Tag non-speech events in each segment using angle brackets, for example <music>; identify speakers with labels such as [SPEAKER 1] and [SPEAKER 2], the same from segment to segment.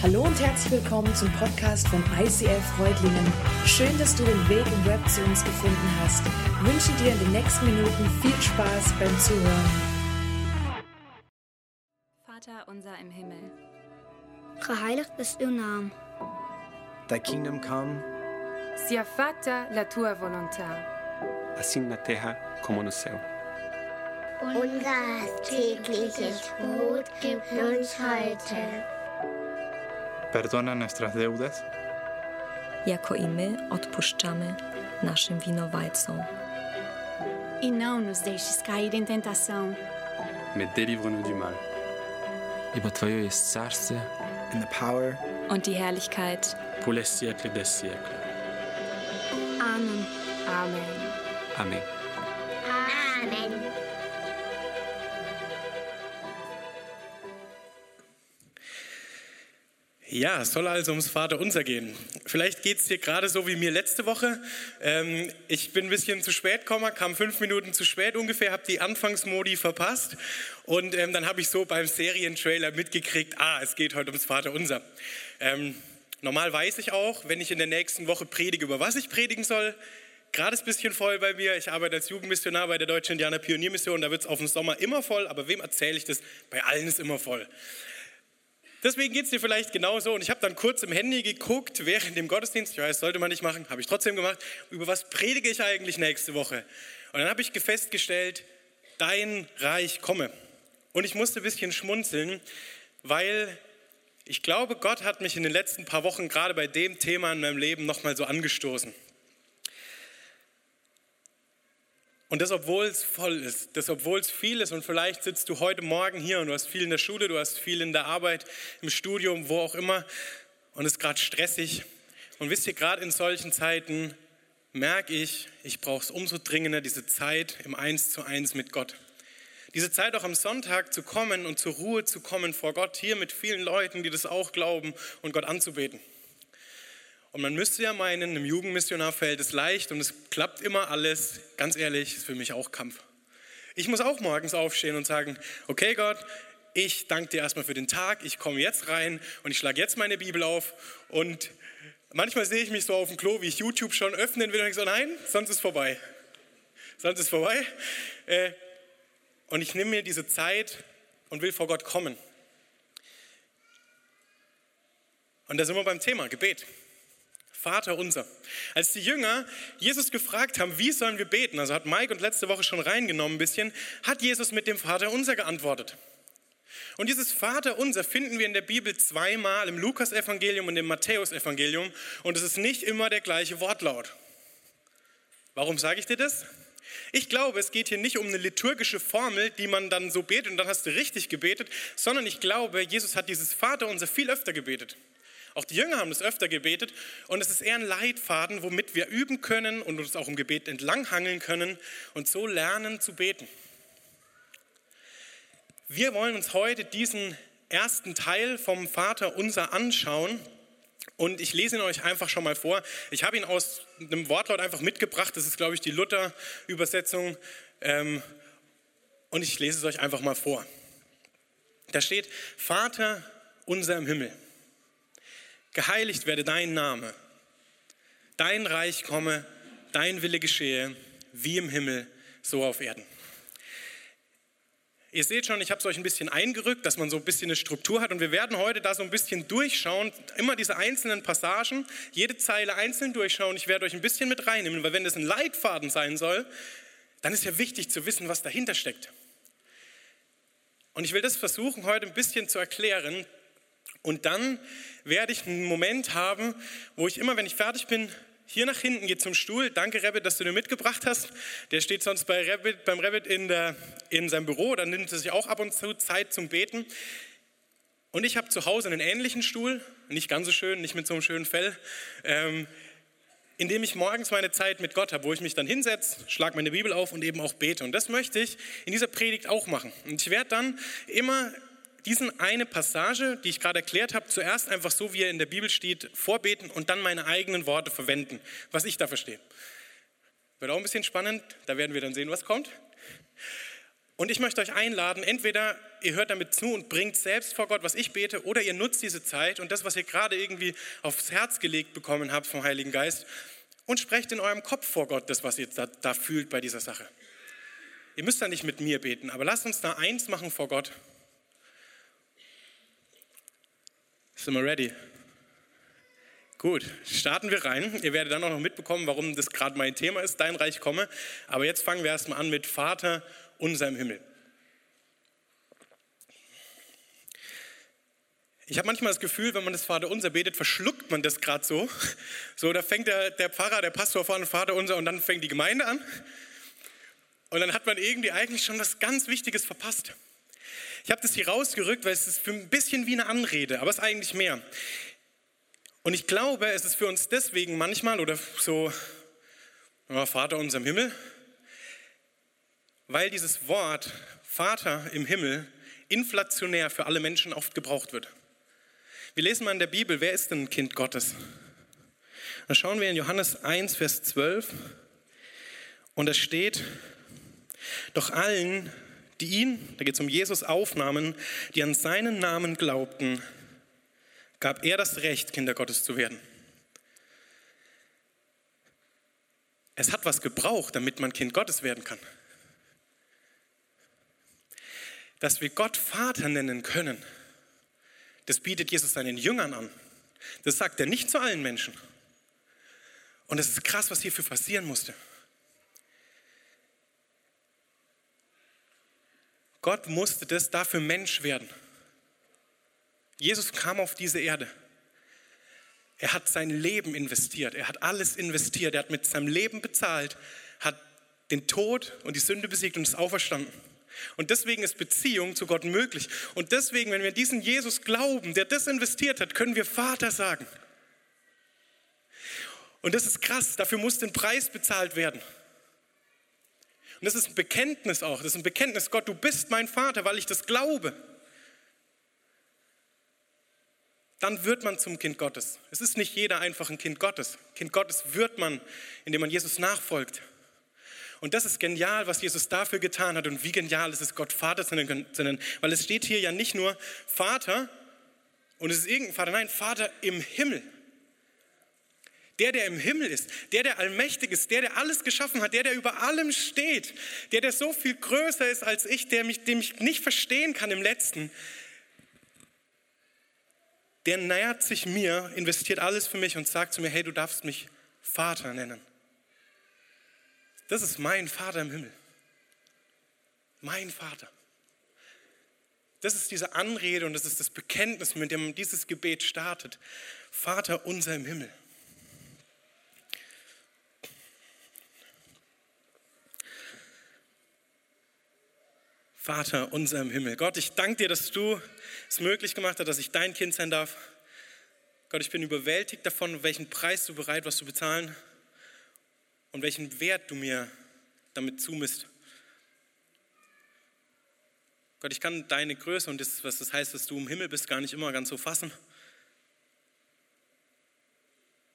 [SPEAKER 1] Hallo und herzlich willkommen zum Podcast von ICF Freudlingen. Schön, dass du den Weg im Web zu uns gefunden hast. Ich wünsche dir in den nächsten Minuten viel Spaß beim Zuhören.
[SPEAKER 2] Vater unser im Himmel,
[SPEAKER 3] Geheiligd is uw naam.
[SPEAKER 4] Thy kingdom come,
[SPEAKER 5] Sia fatta la tua volontà,
[SPEAKER 6] assim na terra como no céu.
[SPEAKER 7] Unser tägliches Brot gib uns heute.
[SPEAKER 8] Perdona nuestras deudas,
[SPEAKER 9] jako i my odpuszczamy naszym winowajcom.
[SPEAKER 2] e não nos deixes cair em tentação,
[SPEAKER 6] Mais délivre-nous du mal.
[SPEAKER 10] Ибо Твое есть царствие,
[SPEAKER 4] and the power,
[SPEAKER 2] und die Herrlichkeit
[SPEAKER 6] Pour les siècles des siècles.
[SPEAKER 3] Amen.
[SPEAKER 5] Amen.
[SPEAKER 6] Amen.
[SPEAKER 7] Amen.
[SPEAKER 11] Ja, es soll also ums Vaterunser gehen. Vielleicht geht es dir gerade so wie mir letzte Woche. Ähm, ich bin ein bisschen zu spät gekommen, kam fünf Minuten zu spät ungefähr, habe die Anfangsmodi verpasst und ähm, dann habe ich so beim Serientrailer mitgekriegt, ah, es geht heute ums Vaterunser. Ähm, normal weiß ich auch, wenn ich in der nächsten Woche predige, über was ich predigen soll. Gerade ist ein bisschen voll bei mir. Ich arbeite als Jugendmissionar bei der Deutschen Indianer Pioniermission. Da wird es auf dem Sommer immer voll. Aber wem erzähle ich das? Bei allen ist immer voll. Deswegen geht es dir vielleicht genauso. Und ich habe dann kurz im Handy geguckt, während dem Gottesdienst, ich weiß, sollte man nicht machen, habe ich trotzdem gemacht, über was predige ich eigentlich nächste Woche. Und dann habe ich festgestellt, dein Reich komme. Und ich musste ein bisschen schmunzeln, weil ich glaube, Gott hat mich in den letzten paar Wochen gerade bei dem Thema in meinem Leben nochmal so angestoßen. Und das, obwohl es voll ist, das, obwohl es viel ist und vielleicht sitzt du heute Morgen hier und du hast viel in der Schule, du hast viel in der Arbeit, im Studium, wo auch immer und es ist gerade stressig. Und wisst ihr, gerade in solchen Zeiten merke ich, ich brauche es umso dringender, diese Zeit im Eins zu Eins mit Gott. Diese Zeit auch am Sonntag zu kommen und zur Ruhe zu kommen vor Gott, hier mit vielen Leuten, die das auch glauben und Gott anzubeten. Und man müsste ja meinen, im Jugendmissionar fällt es leicht und es klappt immer alles. Ganz ehrlich, ist für mich auch Kampf. Ich muss auch morgens aufstehen und sagen, okay Gott, ich danke dir erstmal für den Tag, ich komme jetzt rein und ich schlage jetzt meine Bibel auf und manchmal sehe ich mich so auf dem Klo, wie ich YouTube schon öffnen will und ich so, nein, sonst ist vorbei. Sonst ist vorbei. Äh, Und ich nehme mir diese Zeit und will vor Gott kommen. Und da sind wir beim Thema Gebet. Vater unser. Als die Jünger Jesus gefragt haben, wie sollen wir beten, also hat Mike und letzte Woche schon reingenommen ein bisschen, hat Jesus mit dem Vater unser geantwortet. Und dieses Vater unser finden wir in der Bibel zweimal im Lukas-Evangelium und im Matthäus-Evangelium und es ist nicht immer der gleiche Wortlaut. Warum sage ich dir das? Ich glaube, es geht hier nicht um eine liturgische Formel, die man dann so betet und dann hast du richtig gebetet, sondern ich glaube, Jesus hat dieses Vater unser viel öfter gebetet. Auch die Jünger haben das öfter gebetet und es ist eher ein Leitfaden, womit wir üben können und uns auch im Gebet entlanghangeln können und so lernen zu beten. Wir wollen uns heute diesen ersten Teil vom Vater unser anschauen und ich lese ihn euch einfach schon mal vor. Ich habe ihn aus einem Wortlaut einfach mitgebracht. Das ist, glaube ich, die Luther-Übersetzung. Ähm, und ich lese es euch einfach mal vor. Da steht, Vater unser im Himmel, geheiligt werde dein Name, dein Reich komme, dein Wille geschehe, wie im Himmel, so auf Erden. Ihr seht schon, ich habe es euch ein bisschen eingerückt, dass man so ein bisschen eine Struktur hat und wir werden heute da so ein bisschen durchschauen, immer diese einzelnen Passagen, jede Zeile einzeln durchschauen. Ich werde euch ein bisschen mit reinnehmen, weil wenn das ein Leitfaden sein soll, dann ist ja wichtig zu wissen, was dahinter steckt. Und ich will das versuchen heute ein bisschen zu erklären und dann werde ich einen Moment haben, wo ich immer, wenn ich fertig bin, hier nach hinten geht zum Stuhl. Danke, Rabbit, dass du den mitgebracht hast. Der steht sonst bei Rabbit, beim Rabbit in, der, in seinem Büro. Dann nimmt er sich auch ab und zu Zeit zum Beten. Und ich habe zu Hause einen ähnlichen Stuhl, nicht ganz so schön, nicht mit so einem schönen Fell, ähm, in dem ich morgens meine Zeit mit Gott habe, wo ich mich dann hinsetze, schlage meine Bibel auf und eben auch bete. Und das möchte ich in dieser Predigt auch machen. Und ich werde dann immer diesen eine Passage, die ich gerade erklärt habe, zuerst einfach so, wie er in der Bibel steht, vorbeten und dann meine eigenen Worte verwenden, was ich da verstehe. Wird auch ein bisschen spannend, da werden wir dann sehen, was kommt. Und ich möchte euch einladen, entweder ihr hört damit zu und bringt selbst vor Gott, was ich bete, oder ihr nutzt diese Zeit und das, was ihr gerade irgendwie aufs Herz gelegt bekommen habt vom Heiligen Geist und sprecht in eurem Kopf vor Gott das, was ihr da, da fühlt bei dieser Sache. Ihr müsst da nicht mit mir beten, aber lasst uns da eins machen vor Gott. Sind wir ready? Gut, starten wir rein. Ihr werdet dann auch noch mitbekommen, warum das gerade mein Thema ist, dein Reich komme. Aber jetzt fangen wir erstmal an mit Vater unser im Himmel. Ich habe manchmal das Gefühl, wenn man das Vater unser betet, verschluckt man das gerade so. So, da fängt der, der Pfarrer, der Pastor vorne Vater unser und dann fängt die Gemeinde an. Und dann hat man irgendwie eigentlich schon was ganz Wichtiges verpasst. Ich habe das hier rausgerückt, weil es ist für ein bisschen wie eine Anrede, aber es ist eigentlich mehr. Und ich glaube, es ist für uns deswegen manchmal oder so, ja, Vater unser im Himmel, weil dieses Wort Vater im Himmel inflationär für alle Menschen oft gebraucht wird. Wir lesen mal in der Bibel, wer ist denn ein Kind Gottes? Da schauen wir in Johannes 1, Vers 12 und da steht, doch allen, die ihn, da geht es um Jesus, aufnahmen, die an seinen Namen glaubten, gab er das Recht, Kinder Gottes zu werden. Es hat was gebraucht, damit man Kind Gottes werden kann. Dass wir Gott Vater nennen können, das bietet Jesus seinen Jüngern an. Das sagt er nicht zu allen Menschen. Und es ist krass, was hierfür passieren musste. Gott musste das dafür Mensch werden. Jesus kam auf diese Erde. Er hat sein Leben investiert. Er hat alles investiert. Er hat mit seinem Leben bezahlt, hat den Tod und die Sünde besiegt und ist auferstanden. Und deswegen ist Beziehung zu Gott möglich. Und deswegen, wenn wir diesen Jesus glauben, der das investiert hat, können wir Vater sagen. Und das ist krass. Dafür muss ein Preis bezahlt werden. Und das ist ein Bekenntnis auch. Das ist ein Bekenntnis, Gott, du bist mein Vater, weil ich das glaube dann wird man zum Kind Gottes. Es ist nicht jeder einfach ein Kind Gottes. Kind Gottes wird man, indem man Jesus nachfolgt. Und das ist genial, was Jesus dafür getan hat und wie genial ist es, Gott Vater zu nennen. Weil es steht hier ja nicht nur Vater und es ist irgendein Vater, nein, Vater im Himmel. Der, der im Himmel ist, der, der allmächtig ist, der, der alles geschaffen hat, der, der über allem steht, der, der so viel größer ist als ich, der mich, den ich nicht verstehen kann im Letzten, der nähert sich mir, investiert alles für mich und sagt zu mir, hey, du darfst mich Vater nennen. Das ist mein Vater im Himmel. Mein Vater. Das ist diese Anrede und das ist das Bekenntnis, mit dem dieses Gebet startet. Vater unser im Himmel. Vater unser im Himmel. Gott, ich danke dir, dass du es möglich gemacht hast, dass ich dein Kind sein darf. Gott, ich bin überwältigt davon, welchen Preis du bereit warst zu bezahlen und welchen Wert du mir damit zumisst. Gott, ich kann deine Größe und das, was das heißt, dass du im Himmel bist, gar nicht immer ganz so fassen.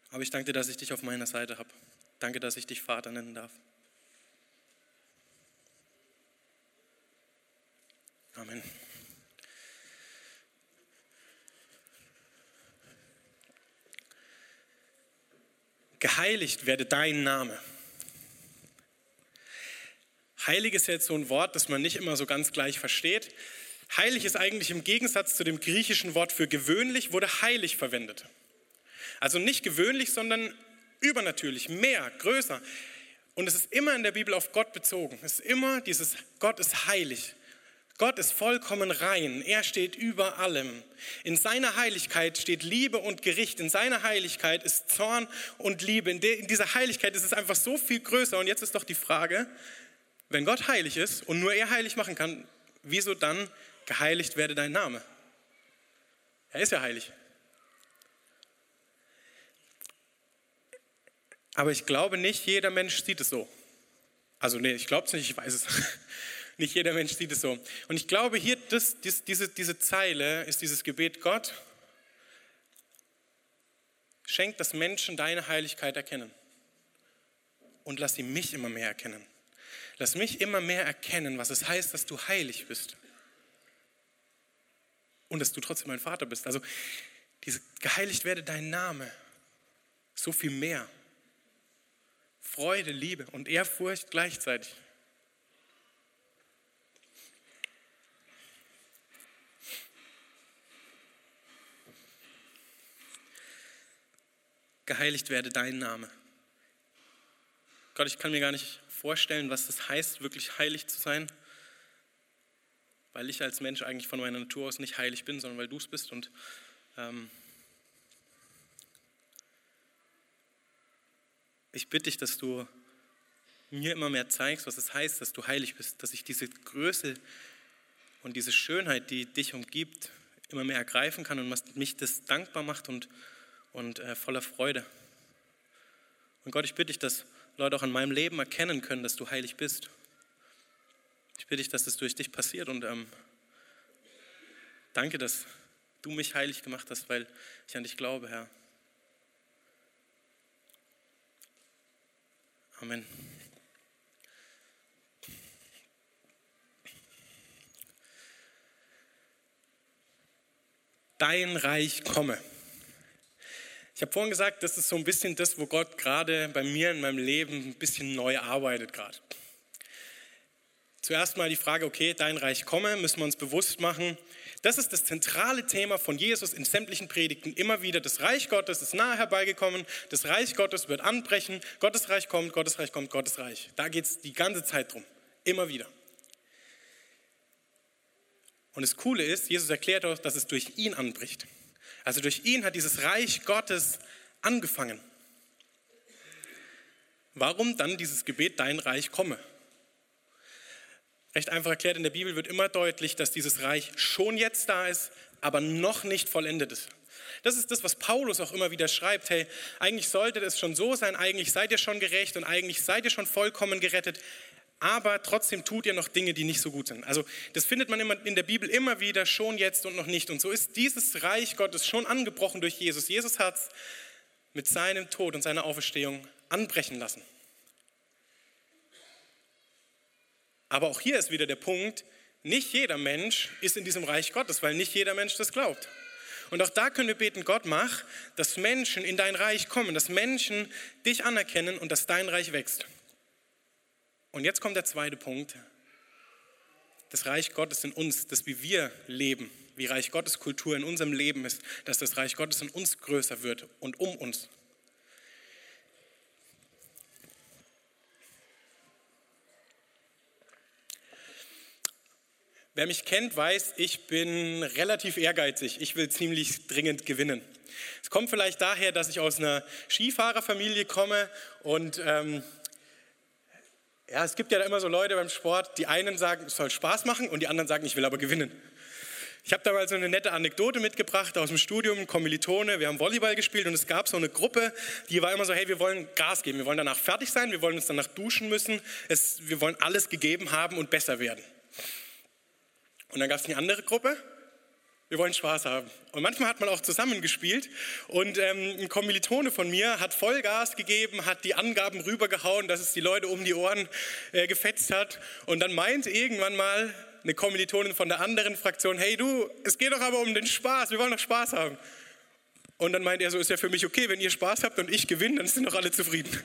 [SPEAKER 11] Aber ich danke dir, dass ich dich auf meiner Seite habe. Danke, dass ich dich Vater nennen darf. Amen. Geheiligt werde dein Name. Heilig ist jetzt so ein Wort, das man nicht immer so ganz gleich versteht. Heilig ist eigentlich im Gegensatz zu dem griechischen Wort für gewöhnlich, wurde heilig verwendet. Also nicht gewöhnlich, sondern übernatürlich, mehr, größer. Und es ist immer in der Bibel auf Gott bezogen. Es ist immer dieses Gott ist heilig. Gott ist vollkommen rein. Er steht über allem. In seiner Heiligkeit steht Liebe und Gericht. In seiner Heiligkeit ist Zorn und Liebe. In, in dieser Heiligkeit ist es einfach so viel größer. Und jetzt ist doch die Frage, wenn Gott heilig ist und nur er heilig machen kann, wieso dann geheiligt werde dein Name? Er ist ja heilig. Aber ich glaube nicht, jeder Mensch sieht es so. Also nee, ich glaube es nicht, ich weiß es. Nicht jeder Mensch sieht es so. Und ich glaube, hier, das, das, diese, diese Zeile ist dieses Gebet, Gott, schenkt, dass Menschen deine Heiligkeit erkennen. Und lass sie mich immer mehr erkennen. Lass mich immer mehr erkennen, was es heißt, dass du heilig bist. und dass du trotzdem mein Vater bist. Also diese geheiligt werde dein Name. So viel mehr. Freude, Liebe und Ehrfurcht gleichzeitig. Geheiligt werde dein Name. Gott, ich kann mir gar nicht vorstellen, was das heißt, wirklich heilig zu sein, weil ich als Mensch eigentlich von meiner Natur aus nicht heilig bin, sondern weil du es bist. Und ähm, ich bitte dich, dass du mir immer mehr zeigst, was es heißt, dass du heilig bist, dass ich diese Größe und diese Schönheit, die dich umgibt, immer mehr ergreifen kann und was mich das dankbar macht und und äh, voller Freude. Und Gott, ich bitte dich, dass Leute auch an meinem Leben erkennen können, dass du heilig bist. Ich bitte dich, dass das durch dich passiert und ähm, danke, dass du mich heilig gemacht hast, weil ich an dich glaube, Herr. Amen. Dein Reich komme. Ich habe vorhin gesagt, das ist so ein bisschen das, wo Gott gerade bei mir in meinem Leben ein bisschen neu arbeitet gerade. Zuerst mal die Frage, okay, dein Reich komme, müssen wir uns bewusst machen. Das ist das zentrale Thema von Jesus in sämtlichen Predigten immer wieder. Das Reich Gottes ist nahe herbeigekommen, das Reich Gottes wird anbrechen, Gottes Reich kommt, Gottes Reich kommt, Gottes Reich. Da geht es die ganze Zeit drum, immer wieder. Und das Coole ist, Jesus erklärt auch, dass es durch ihn anbricht. Also durch ihn hat dieses Reich Gottes angefangen. Warum dann dieses Gebet, dein Reich komme? Recht einfach erklärt, in der Bibel wird immer deutlich, dass dieses Reich schon jetzt da ist, aber noch nicht vollendet ist. Das ist das, was Paulus auch immer wieder schreibt. Hey, eigentlich sollte es schon so sein, eigentlich seid ihr schon gerecht und eigentlich seid ihr schon vollkommen gerettet aber trotzdem tut ihr noch Dinge, die nicht so gut sind. Also das findet man immer in der Bibel immer wieder, schon jetzt und noch nicht. Und so ist dieses Reich Gottes schon angebrochen durch Jesus. Jesus hat es mit seinem Tod und seiner Auferstehung anbrechen lassen. Aber auch hier ist wieder der Punkt, nicht jeder Mensch ist in diesem Reich Gottes, weil nicht jeder Mensch das glaubt. Und auch da können wir beten, Gott mach, dass Menschen in dein Reich kommen, dass Menschen dich anerkennen und dass dein Reich wächst. Und jetzt kommt der zweite Punkt. Das Reich Gottes in uns, das wie wir leben, wie Reich Gottes Kultur in unserem Leben ist, dass das Reich Gottes in uns größer wird und um uns. Wer mich kennt, weiß, ich bin relativ ehrgeizig. Ich will ziemlich dringend gewinnen. Es kommt vielleicht daher, dass ich aus einer Skifahrerfamilie komme und ähm, ja, es gibt ja immer so Leute beim Sport, die einen sagen, es soll Spaß machen und die anderen sagen, ich will aber gewinnen. Ich habe da mal so eine nette Anekdote mitgebracht aus dem Studium, Kommilitone, wir haben Volleyball gespielt und es gab so eine Gruppe, die war immer so, hey, wir wollen Gas geben, wir wollen danach fertig sein, wir wollen uns danach duschen müssen, es, wir wollen alles gegeben haben und besser werden. Und dann gab es eine andere Gruppe, wir wollen Spaß haben. Und manchmal hat man auch zusammengespielt und ähm, ein Kommilitone von mir hat Vollgas gegeben, hat die Angaben rübergehauen, dass es die Leute um die Ohren äh, gefetzt hat. Und dann meint irgendwann mal eine Kommilitonin von der anderen Fraktion, hey du, es geht doch aber um den Spaß, wir wollen doch Spaß haben. Und dann meint er so, ist ja für mich okay, wenn ihr Spaß habt und ich gewinne, dann sind doch alle zufrieden. <laughs>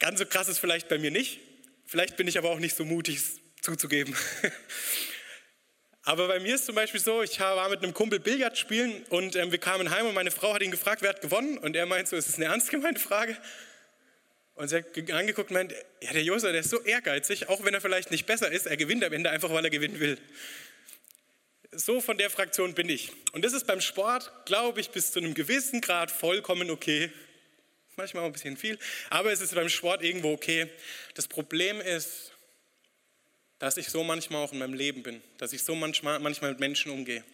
[SPEAKER 11] Ganz so krass ist vielleicht bei mir nicht. Vielleicht bin ich aber auch nicht so mutig, zuzugeben. <laughs> Aber bei mir ist zum Beispiel so, ich war mit einem Kumpel Billard spielen und ähm, wir kamen heim und meine Frau hat ihn gefragt, wer hat gewonnen? Und er meint so, ist das eine ernst gemeinte Frage? Und sie hat angeguckt und meint, ja, der Josa, der ist so ehrgeizig, auch wenn er vielleicht nicht besser ist, er gewinnt am Ende einfach, weil er gewinnen will. So von der Fraktion bin ich. Und das ist beim Sport, glaube ich, bis zu einem gewissen Grad vollkommen okay. Manchmal auch ein bisschen viel, aber es ist beim Sport irgendwo okay. Das Problem ist, dass ich so manchmal auch in meinem Leben bin, dass ich so manchmal, manchmal mit Menschen umgehe.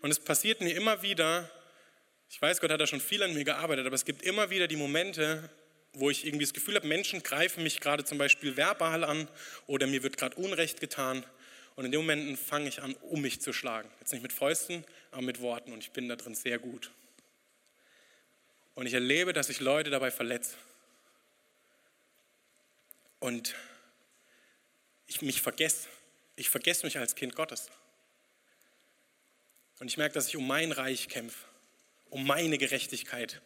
[SPEAKER 11] Und es passiert mir immer wieder, ich weiß, Gott hat da schon viel an mir gearbeitet, aber es gibt immer wieder die Momente, wo ich irgendwie das Gefühl habe, Menschen greifen mich gerade zum Beispiel verbal an oder mir wird gerade Unrecht getan. Und in den Momenten fange ich an, um mich zu schlagen. Jetzt nicht mit Fäusten, aber mit Worten. Und ich bin da drin sehr gut. Und ich erlebe, dass ich Leute dabei verletze. Und ich mich vergesse, ich vergesse mich als Kind Gottes. Und ich merke, dass ich um mein Reich kämpfe, um meine Gerechtigkeit.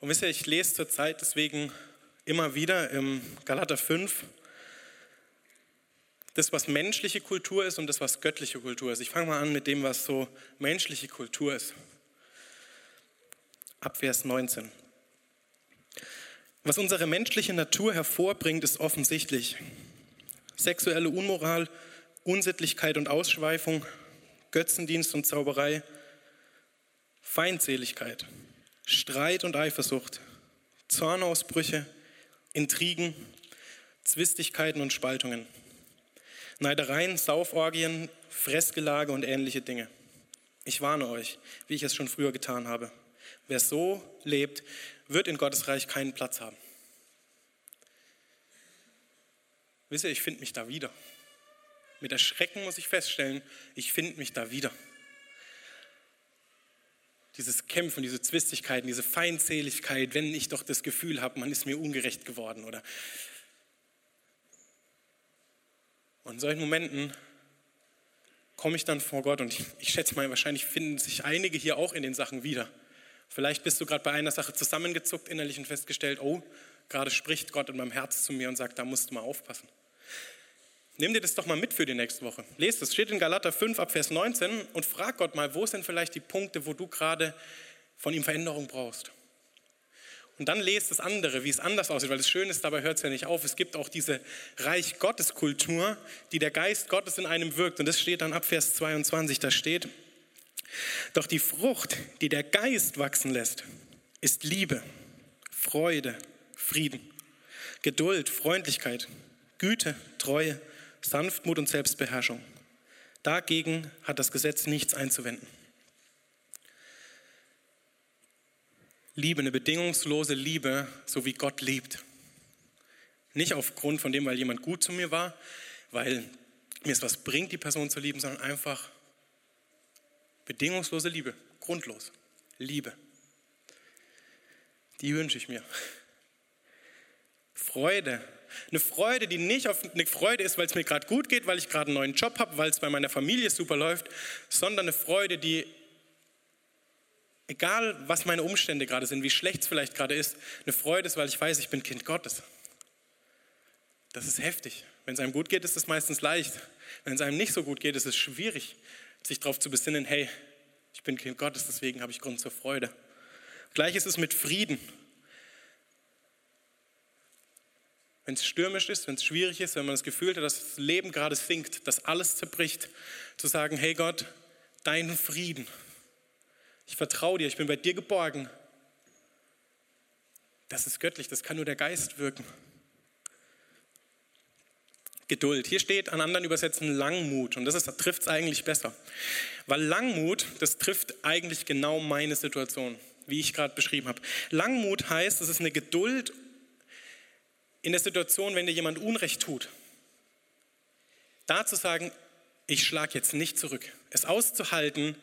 [SPEAKER 11] Und wisst ihr, ich lese zurzeit deswegen immer wieder im Galater 5 das, was menschliche Kultur ist und das, was göttliche Kultur ist. Ich fange mal an mit dem, was so menschliche Kultur ist. Ab Vers 19. Was unsere menschliche Natur hervorbringt, ist offensichtlich. Sexuelle Unmoral, Unsittlichkeit und Ausschweifung, Götzendienst und Zauberei, Feindseligkeit, Streit und Eifersucht, Zornausbrüche, Intrigen, Zwistigkeiten und Spaltungen, Neidereien, Sauforgien, Fressgelage und ähnliche Dinge. Ich warne euch, wie ich es schon früher getan habe. Wer so lebt, wird in Gottes Reich keinen Platz haben. Wisst ihr, ich finde mich da wieder. Mit Erschrecken muss ich feststellen, ich finde mich da wieder. Dieses Kämpfen, diese Zwistigkeiten, diese Feindseligkeit, wenn ich doch das Gefühl habe, man ist mir ungerecht geworden oder und in solchen Momenten komme ich dann vor Gott und ich, ich schätze mal, wahrscheinlich finden sich einige hier auch in den Sachen wieder. Vielleicht bist du gerade bei einer Sache zusammengezuckt innerlich und festgestellt, oh, gerade spricht Gott in meinem Herz zu mir und sagt, da musst du mal aufpassen. Nimm dir das doch mal mit für die nächste Woche. Lest es, steht in Galater 5 ab Vers 19 und frag Gott mal, wo sind vielleicht die Punkte, wo du gerade von ihm Veränderung brauchst. Und dann lest das andere, wie es anders aussieht, weil das Schöne ist, dabei hört es ja nicht auf. Es gibt auch diese Reich Gottes Kultur, die der Geist Gottes in einem wirkt. Und das steht dann ab Vers 22, da steht, doch die Frucht, die der Geist wachsen lässt, ist Liebe, Freude, Frieden, Geduld, Freundlichkeit, Güte, Treue, Sanftmut und Selbstbeherrschung. Dagegen hat das Gesetz nichts einzuwenden. Liebe, eine bedingungslose Liebe, so wie Gott liebt. Nicht aufgrund von dem, weil jemand gut zu mir war, weil mir es was bringt, die Person zu lieben, sondern einfach bedingungslose Liebe, grundlos. Liebe. Die wünsche ich mir. Freude. Eine Freude, die nicht auf eine Freude ist, weil es mir gerade gut geht, weil ich gerade einen neuen Job habe, weil es bei meiner Familie super läuft, sondern eine Freude, die, egal was meine Umstände gerade sind, wie schlecht es vielleicht gerade ist, eine Freude ist, weil ich weiß, ich bin Kind Gottes. Das ist heftig. Wenn es einem gut geht, ist es meistens leicht. Wenn es einem nicht so gut geht, ist es schwierig, sich darauf zu besinnen, hey, ich bin Kind Gottes, deswegen habe ich Grund zur Freude. Gleich ist es mit Frieden. wenn es stürmisch ist, wenn es schwierig ist, wenn man das Gefühl hat, dass das Leben gerade sinkt, dass alles zerbricht, zu sagen, hey Gott, deinen Frieden. Ich vertraue dir, ich bin bei dir geborgen. Das ist göttlich, das kann nur der Geist wirken. Geduld. Hier steht an anderen Übersetzen Langmut und das trifft es eigentlich besser. Weil Langmut, das trifft eigentlich genau meine Situation, wie ich gerade beschrieben habe. Langmut heißt, es ist eine Geduld in der Situation, wenn dir jemand Unrecht tut, da zu sagen, ich schlage jetzt nicht zurück. Es auszuhalten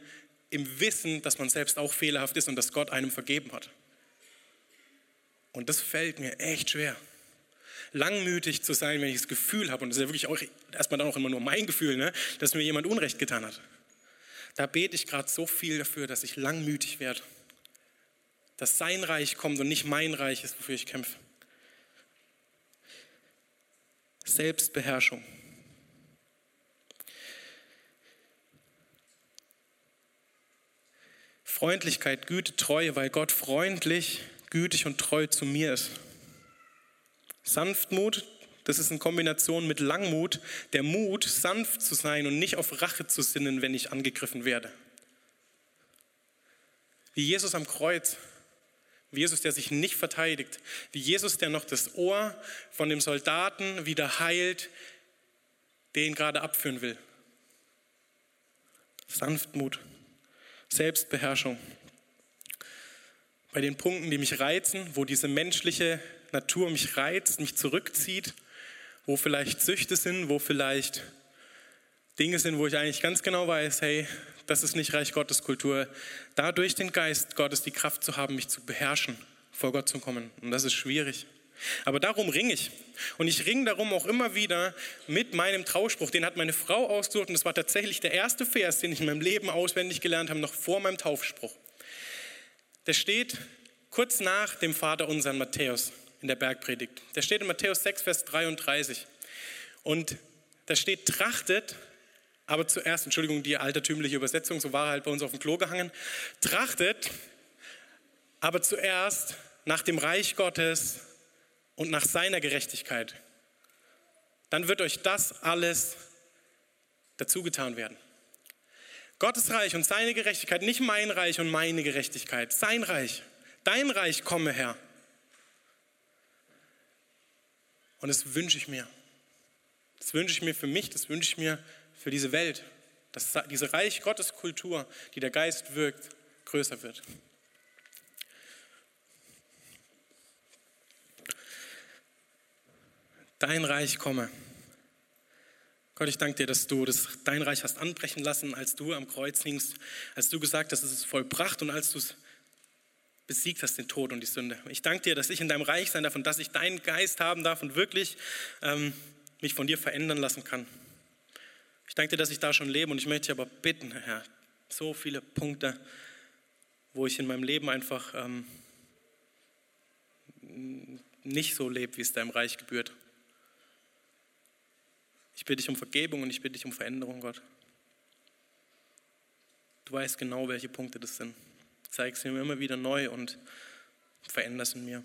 [SPEAKER 11] im Wissen, dass man selbst auch fehlerhaft ist und dass Gott einem vergeben hat. Und das fällt mir echt schwer. Langmütig zu sein, wenn ich das Gefühl habe, und das ist ja wirklich auch erstmal dann auch immer nur mein Gefühl, ne, dass mir jemand Unrecht getan hat. Da bete ich gerade so viel dafür, dass ich langmütig werde. Dass sein Reich kommt und nicht mein Reich ist, wofür ich kämpfe. Selbstbeherrschung. Freundlichkeit, Güte, Treue, weil Gott freundlich, gütig und treu zu mir ist. Sanftmut, das ist in Kombination mit Langmut, der Mut, sanft zu sein und nicht auf Rache zu sinnen, wenn ich angegriffen werde. Wie Jesus am Kreuz wie Jesus, der sich nicht verteidigt. Wie Jesus, der noch das Ohr von dem Soldaten wieder heilt, den gerade abführen will. Sanftmut, Selbstbeherrschung. Bei den Punkten, die mich reizen, wo diese menschliche Natur mich reizt, mich zurückzieht, wo vielleicht Süchte sind, wo vielleicht Dinge sind, wo ich eigentlich ganz genau weiß, hey, das ist nicht Reich Gottes Kultur. Dadurch den Geist Gottes die Kraft zu haben, mich zu beherrschen, vor Gott zu kommen. Und das ist schwierig. Aber darum ringe ich. Und ich ringe darum auch immer wieder mit meinem Trauspruch. Den hat meine Frau ausgesucht und das war tatsächlich der erste Vers, den ich in meinem Leben auswendig gelernt habe, noch vor meinem Taufspruch. Der steht kurz nach dem Vater unseren Matthäus in der Bergpredigt. Der steht in Matthäus 6, Vers 33. Und da steht, trachtet, aber zuerst, Entschuldigung, die altertümliche Übersetzung, so war er halt bei uns auf dem Klo gehangen, trachtet, aber zuerst nach dem Reich Gottes und nach seiner Gerechtigkeit. Dann wird euch das alles dazugetan werden. Gottes Reich und seine Gerechtigkeit, nicht mein Reich und meine Gerechtigkeit, sein Reich. Dein Reich komme her. Und das wünsche ich mir. Das wünsche ich mir für mich, das wünsche ich mir für diese Welt, dass diese Reich Gottes Kultur, die der Geist wirkt, größer wird. Dein Reich komme. Gott, ich danke dir, dass du das, dein Reich hast anbrechen lassen, als du am Kreuz hingst, als du gesagt hast, es ist vollbracht und als du es besiegt hast, den Tod und die Sünde. Ich danke dir, dass ich in deinem Reich sein darf und dass ich deinen Geist haben darf und wirklich ähm, mich von dir verändern lassen kann. Ich danke dir, dass ich da schon lebe und ich möchte dich aber bitten, Herr, so viele Punkte, wo ich in meinem Leben einfach ähm, nicht so lebe, wie es deinem Reich gebührt. Ich bitte dich um Vergebung und ich bitte dich um Veränderung, Gott. Du weißt genau, welche Punkte das sind. Zeig es mir immer wieder neu und veränder es in mir.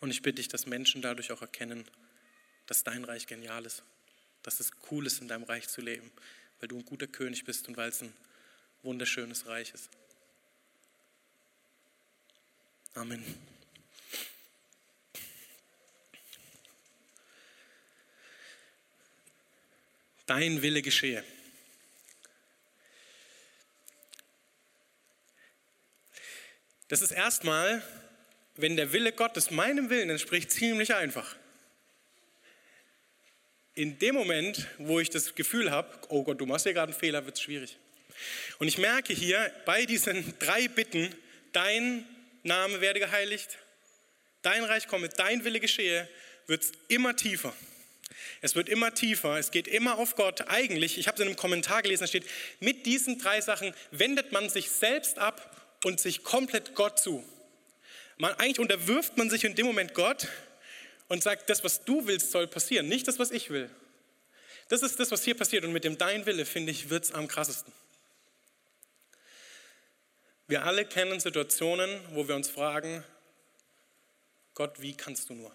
[SPEAKER 11] Und ich bitte dich, dass Menschen dadurch auch erkennen, dass dein Reich genial ist, dass es cool ist, in deinem Reich zu leben, weil du ein guter König bist und weil es ein wunderschönes Reich ist. Amen. Dein Wille geschehe. Das ist erstmal, wenn der Wille Gottes meinem Willen entspricht, ziemlich einfach. In dem Moment, wo ich das Gefühl habe, oh Gott, du machst hier gerade einen Fehler, wird es schwierig. Und ich merke hier bei diesen drei Bitten, dein Name werde geheiligt, dein Reich komme, dein Wille geschehe, wird es immer tiefer. Es wird immer tiefer, es geht immer auf Gott. Eigentlich, ich habe es in einem Kommentar gelesen, da steht, mit diesen drei Sachen wendet man sich selbst ab und sich komplett Gott zu. Man, eigentlich unterwirft man sich in dem Moment Gott und sagt, das, was du willst, soll passieren, nicht das, was ich will. Das ist das, was hier passiert und mit dem Dein Wille, finde ich, wird es am krassesten. Wir alle kennen Situationen, wo wir uns fragen, Gott, wie kannst du nur?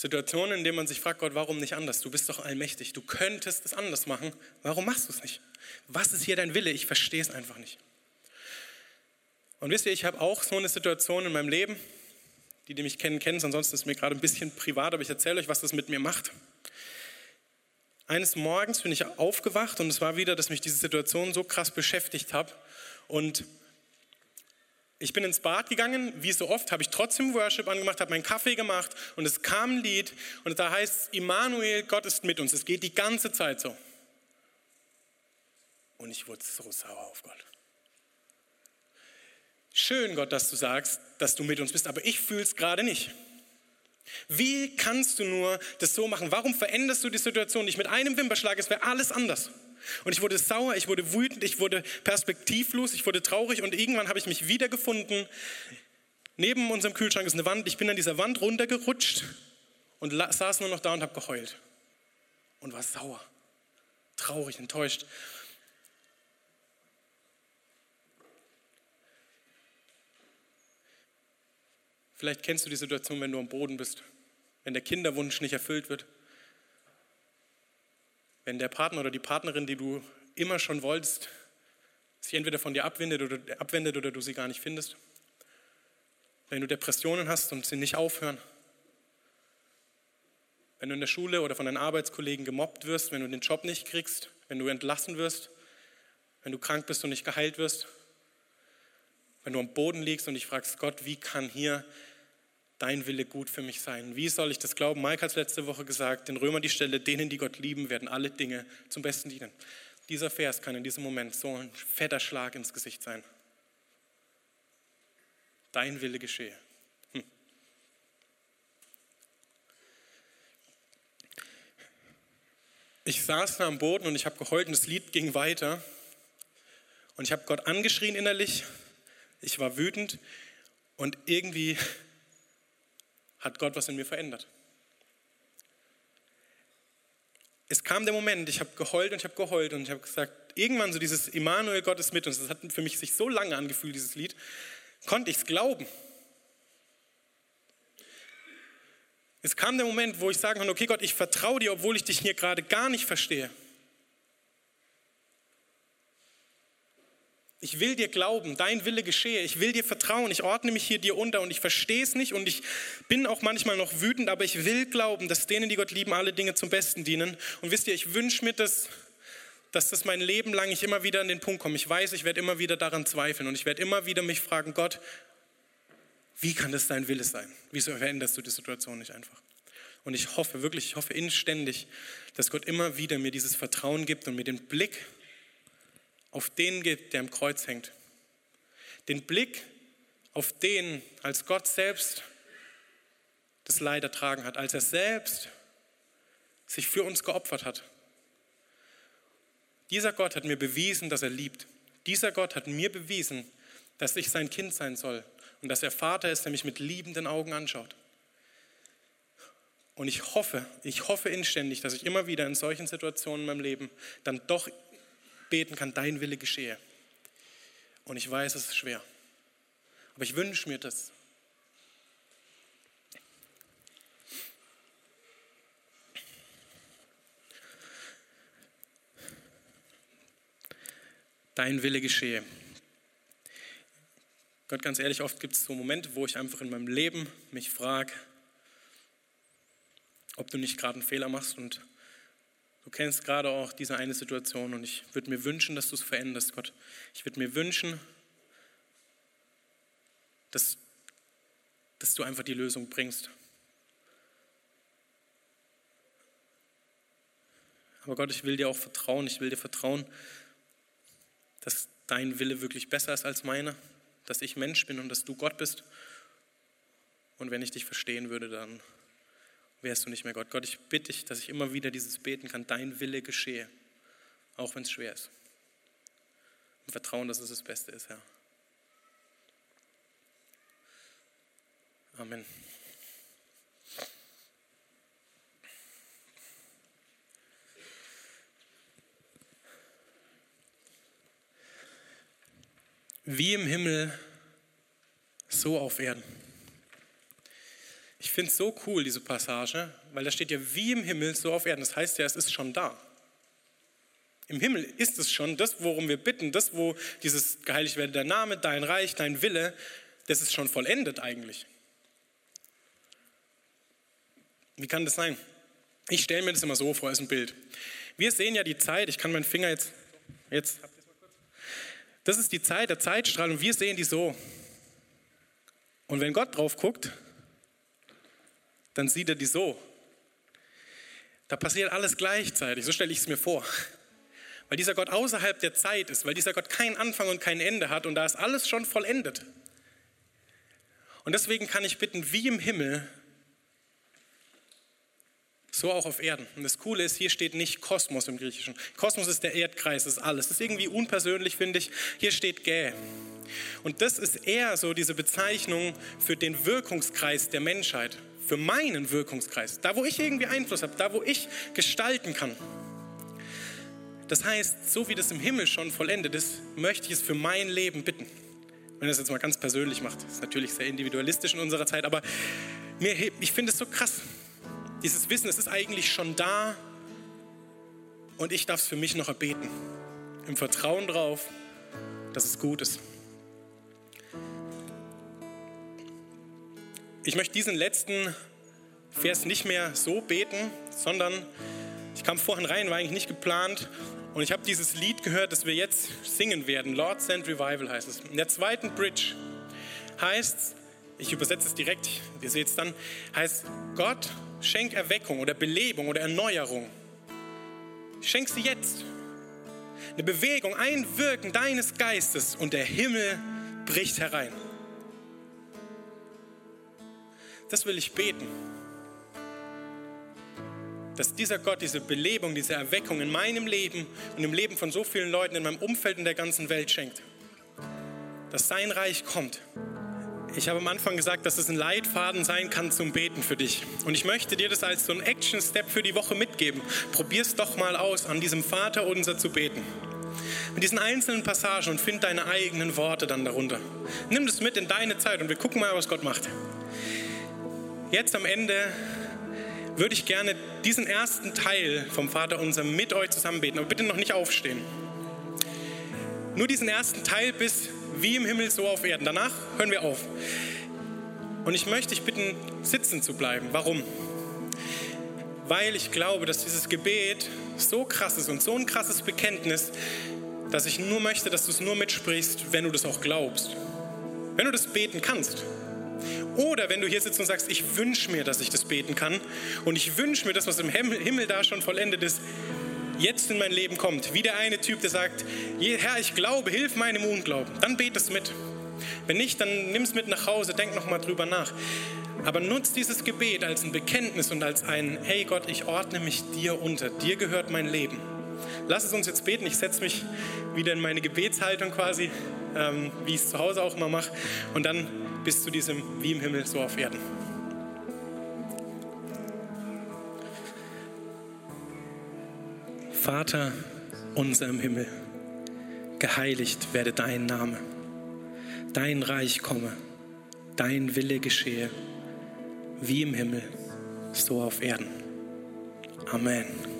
[SPEAKER 11] Situationen, in denen man sich fragt, Gott, warum nicht anders? Du bist doch allmächtig. Du könntest es anders machen. Warum machst du es nicht? Was ist hier dein Wille? Ich verstehe es einfach nicht. Und wisst ihr, ich habe auch so eine Situation in meinem Leben. Die, die mich kennen, kennen es. Ansonsten ist es mir gerade ein bisschen privat, aber ich erzähle euch, was das mit mir macht. Eines Morgens bin ich aufgewacht und es war wieder, dass mich diese Situation so krass beschäftigt hat. Und ich bin ins Bad gegangen, wie so oft, habe ich trotzdem Worship angemacht, habe meinen Kaffee gemacht und es kam ein Lied und da heißt Immanuel, Gott ist mit uns. Es geht die ganze Zeit so. Und ich wurde so sauer auf Gott. Schön, Gott, dass du sagst, dass du mit uns bist, aber ich fühle es gerade nicht. Wie kannst du nur das so machen? Warum veränderst du die Situation nicht mit einem Wimperschlag? Es wäre alles anders. Und ich wurde sauer, ich wurde wütend, ich wurde perspektivlos, ich wurde traurig und irgendwann habe ich mich wiedergefunden. Neben unserem Kühlschrank ist eine Wand. Ich bin an dieser Wand runtergerutscht und saß nur noch da und habe geheult. Und war sauer, traurig, enttäuscht. Vielleicht kennst du die Situation, wenn du am Boden bist, wenn der Kinderwunsch nicht erfüllt wird wenn der Partner oder die Partnerin, die du immer schon wolltest, sich entweder von dir abwendet oder, abwendet oder du sie gar nicht findest. Wenn du Depressionen hast und sie nicht aufhören. Wenn du in der Schule oder von deinen Arbeitskollegen gemobbt wirst, wenn du den Job nicht kriegst, wenn du entlassen wirst, wenn du krank bist und nicht geheilt wirst, wenn du am Boden liegst und dich fragst, Gott, wie kann hier dein Wille gut für mich sein. Wie soll ich das glauben? Mike hat es letzte Woche gesagt, den Römern die Stelle, denen, die Gott lieben, werden alle Dinge zum Besten dienen. Dieser Vers kann in diesem Moment so ein fetter Schlag ins Gesicht sein. dein Wille geschehe. Hm. Ich saß da am Boden und ich habe geheult und das Lied ging weiter. Und ich habe Gott angeschrien innerlich. Ich war wütend und irgendwie hat Gott was in mir verändert. Es kam der Moment, ich habe geheult und ich habe geheult und ich habe gesagt, irgendwann so dieses Immanuel, Gott ist mit uns, das hat für mich sich so lange angefühlt, dieses Lied, konnte ich es glauben. Es kam der Moment, wo ich sagen konnte, okay Gott, ich vertraue dir, obwohl ich dich hier gerade gar nicht verstehe. Ich will dir glauben, dein Wille geschehe. Ich will dir vertrauen. Ich ordne mich hier dir unter und ich verstehe es nicht und ich bin auch manchmal noch wütend, aber ich will glauben, dass denen, die Gott lieben, alle Dinge zum Besten dienen. Und wisst ihr, ich wünsche mir das, dass das mein Leben lang ich immer wieder an den Punkt komme. Ich weiß, ich werde immer wieder daran zweifeln und ich werde immer wieder mich fragen, Gott, wie kann das dein Wille sein? Wieso veränderst du die Situation nicht einfach? Und ich hoffe wirklich, ich hoffe inständig, dass Gott immer wieder mir dieses Vertrauen gibt und mir den Blick auf den gibt, der am Kreuz hängt. Den Blick auf den, als Gott selbst das Leid ertragen hat, als er selbst sich für uns geopfert hat. Dieser Gott hat mir bewiesen, dass er liebt. Dieser Gott hat mir bewiesen, dass ich sein Kind sein soll und dass er Vater ist, der mich mit liebenden Augen anschaut. Und ich hoffe, ich hoffe inständig, dass ich immer wieder in solchen Situationen in meinem Leben dann doch beten kann, dein Wille geschehe. Und ich weiß, es ist schwer. Aber ich wünsche mir das. Dein Wille geschehe. Gott, ganz ehrlich, oft gibt es so Momente, wo ich einfach in meinem Leben mich frage, ob du nicht gerade einen Fehler machst und Du kennst gerade auch diese eine Situation und ich würde mir wünschen, dass du es veränderst, Gott. Ich würde mir wünschen, dass, dass du einfach die Lösung bringst. Aber Gott, ich will dir auch vertrauen. Ich will dir vertrauen, dass dein Wille wirklich besser ist als meiner, dass ich Mensch bin und dass du Gott bist. Und wenn ich dich verstehen würde, dann wärst du nicht mehr Gott. Gott, ich bitte dich, dass ich immer wieder dieses beten kann, dein Wille geschehe, auch wenn es schwer ist. Und vertrauen, dass es das Beste ist, Herr. Amen. Wie im Himmel, so auf Erden. Ich finde es so cool, diese Passage, weil da steht ja wie im Himmel, so auf Erden. Das heißt ja, es ist schon da. Im Himmel ist es schon, das, worum wir bitten, das, wo dieses geheiligt werde der Name, dein Reich, dein Wille, das ist schon vollendet eigentlich. Wie kann das sein? Ich stelle mir das immer so vor als ein Bild. Wir sehen ja die Zeit, ich kann meinen Finger jetzt, jetzt, das ist die Zeit, der Zeitstrahl und wir sehen die so. Und wenn Gott drauf guckt, dann sieht er die so. Da passiert alles gleichzeitig, so stelle ich es mir vor. Weil dieser Gott außerhalb der Zeit ist, weil dieser Gott keinen Anfang und kein Ende hat und da ist alles schon vollendet. Und deswegen kann ich bitten, wie im Himmel, so auch auf Erden. Und das Coole ist, hier steht nicht Kosmos im Griechischen. Kosmos ist der Erdkreis, ist alles. Das ist irgendwie unpersönlich, finde ich. Hier steht Gä. Und das ist eher so diese Bezeichnung für den Wirkungskreis der Menschheit für meinen Wirkungskreis, da wo ich irgendwie Einfluss habe, da wo ich gestalten kann. Das heißt, so wie das im Himmel schon vollendet ist, möchte ich es für mein Leben bitten. Wenn das jetzt mal ganz persönlich macht, das ist natürlich sehr individualistisch in unserer Zeit, aber mir, ich finde es so krass. Dieses Wissen, es ist eigentlich schon da und ich darf es für mich noch erbeten. Im Vertrauen darauf, dass es gut ist. Ich möchte diesen letzten Vers nicht mehr so beten, sondern ich kam vorhin rein, war eigentlich nicht geplant und ich habe dieses Lied gehört, das wir jetzt singen werden. Lord Send Revival heißt es. In der zweiten Bridge heißt, ich übersetze es direkt, ihr seht es dann, heißt Gott schenk Erweckung oder Belebung oder Erneuerung. Schenk sie jetzt. Eine Bewegung, ein Wirken deines Geistes und der Himmel bricht herein. Das will ich beten. Dass dieser Gott diese Belebung, diese Erweckung in meinem Leben und im Leben von so vielen Leuten in meinem Umfeld in der ganzen Welt schenkt. Dass sein Reich kommt. Ich habe am Anfang gesagt, dass es ein Leitfaden sein kann zum Beten für dich. Und ich möchte dir das als so ein Action-Step für die Woche mitgeben. Probier es doch mal aus, an diesem Vater unser zu beten. Mit diesen einzelnen Passagen und find deine eigenen Worte dann darunter. Nimm das mit in deine Zeit und wir gucken mal, was Gott macht. Jetzt am Ende würde ich gerne diesen ersten Teil vom Vater unser mit euch zusammen beten. Aber bitte noch nicht aufstehen. Nur diesen ersten Teil bis wie im Himmel, so auf Erden. Danach hören wir auf. Und ich möchte dich bitten, sitzen zu bleiben. Warum? Weil ich glaube, dass dieses Gebet so krass ist und so ein krasses Bekenntnis, dass ich nur möchte, dass du es nur mitsprichst, wenn du das auch glaubst. Wenn du das beten kannst. Oder wenn du hier sitzt und sagst, ich wünsche mir, dass ich das beten kann und ich wünsche mir das, was im Himmel da schon vollendet ist, jetzt in mein Leben kommt. Wie der eine Typ, der sagt, Herr, ich glaube, hilf meinem Unglauben. Dann betest mit. Wenn nicht, dann nimm es mit nach Hause, denk nochmal drüber nach. Aber nutz dieses Gebet als ein Bekenntnis und als ein, hey Gott, ich ordne mich dir unter. Dir gehört mein Leben. Lass es uns jetzt beten. Ich setze mich wieder in meine Gebetshaltung quasi, ähm, wie ich es zu Hause auch immer mache. Und dann bis zu diesem wie im Himmel, so auf Erden. Vater unser im Himmel, geheiligt werde dein Name, dein Reich komme, dein Wille geschehe, wie im Himmel, so auf Erden. Amen.